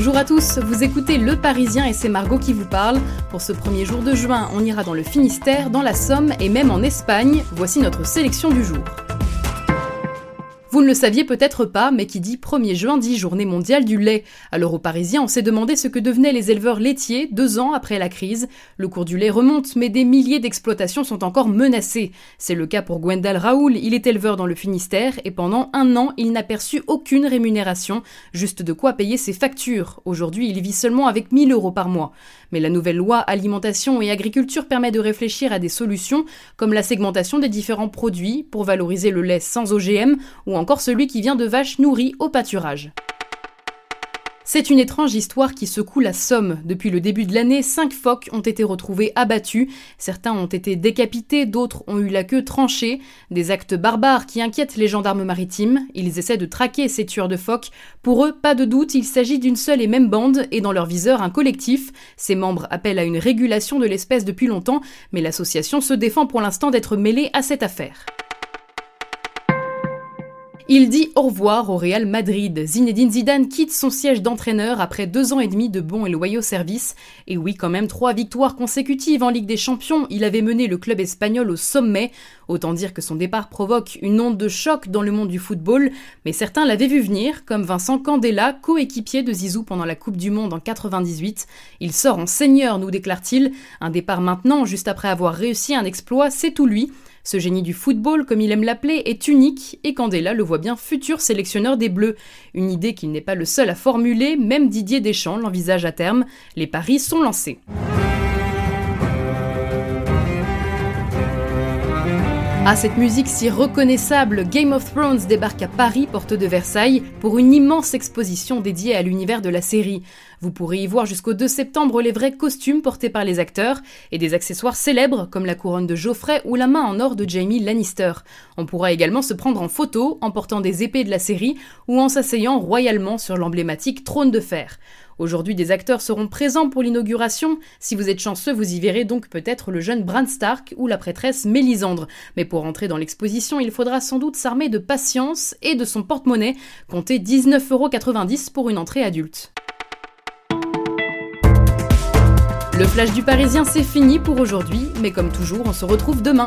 Bonjour à tous, vous écoutez Le Parisien et c'est Margot qui vous parle. Pour ce premier jour de juin, on ira dans le Finistère, dans la Somme et même en Espagne. Voici notre sélection du jour. Vous ne le saviez peut-être pas, mais qui dit 1er juin dit journée mondiale du lait. Alors aux Parisiens, on s'est demandé ce que devenaient les éleveurs laitiers deux ans après la crise. Le cours du lait remonte, mais des milliers d'exploitations sont encore menacées. C'est le cas pour Gwendal Raoul, il est éleveur dans le Finistère et pendant un an, il n'a perçu aucune rémunération, juste de quoi payer ses factures. Aujourd'hui, il vit seulement avec 1000 euros par mois. Mais la nouvelle loi alimentation et agriculture permet de réfléchir à des solutions comme la segmentation des différents produits pour valoriser le lait sans OGM ou encore celui qui vient de vaches nourries au pâturage. C'est une étrange histoire qui secoue la Somme. Depuis le début de l'année, cinq phoques ont été retrouvés abattus. Certains ont été décapités, d'autres ont eu la queue tranchée. Des actes barbares qui inquiètent les gendarmes maritimes. Ils essaient de traquer ces tueurs de phoques. Pour eux, pas de doute, il s'agit d'une seule et même bande et dans leur viseur un collectif. Ses membres appellent à une régulation de l'espèce depuis longtemps, mais l'association se défend pour l'instant d'être mêlée à cette affaire. Il dit au revoir au Real Madrid. Zinedine Zidane quitte son siège d'entraîneur après deux ans et demi de bons et loyaux services. Et oui, quand même trois victoires consécutives en Ligue des Champions. Il avait mené le club espagnol au sommet. Autant dire que son départ provoque une onde de choc dans le monde du football. Mais certains l'avaient vu venir, comme Vincent Candela, coéquipier de Zizou pendant la Coupe du Monde en 98. Il sort en seigneur, nous déclare-t-il. Un départ maintenant, juste après avoir réussi un exploit, c'est tout lui. Ce génie du football, comme il aime l'appeler, est unique et Candela le voit bien futur sélectionneur des Bleus. Une idée qu'il n'est pas le seul à formuler, même Didier Deschamps l'envisage à terme. Les paris sont lancés. À cette musique si reconnaissable, Game of Thrones débarque à Paris, porte de Versailles, pour une immense exposition dédiée à l'univers de la série. Vous pourrez y voir jusqu'au 2 septembre les vrais costumes portés par les acteurs et des accessoires célèbres comme la couronne de Geoffrey ou la main en or de Jamie Lannister. On pourra également se prendre en photo en portant des épées de la série ou en s'asseyant royalement sur l'emblématique trône de fer. Aujourd'hui, des acteurs seront présents pour l'inauguration. Si vous êtes chanceux, vous y verrez donc peut-être le jeune Bran Stark ou la prêtresse Mélisandre. Mais pour entrer dans l'exposition, il faudra sans doute s'armer de patience et de son porte-monnaie. Comptez 19,90€ pour une entrée adulte. Le flash du Parisien, c'est fini pour aujourd'hui, mais comme toujours, on se retrouve demain.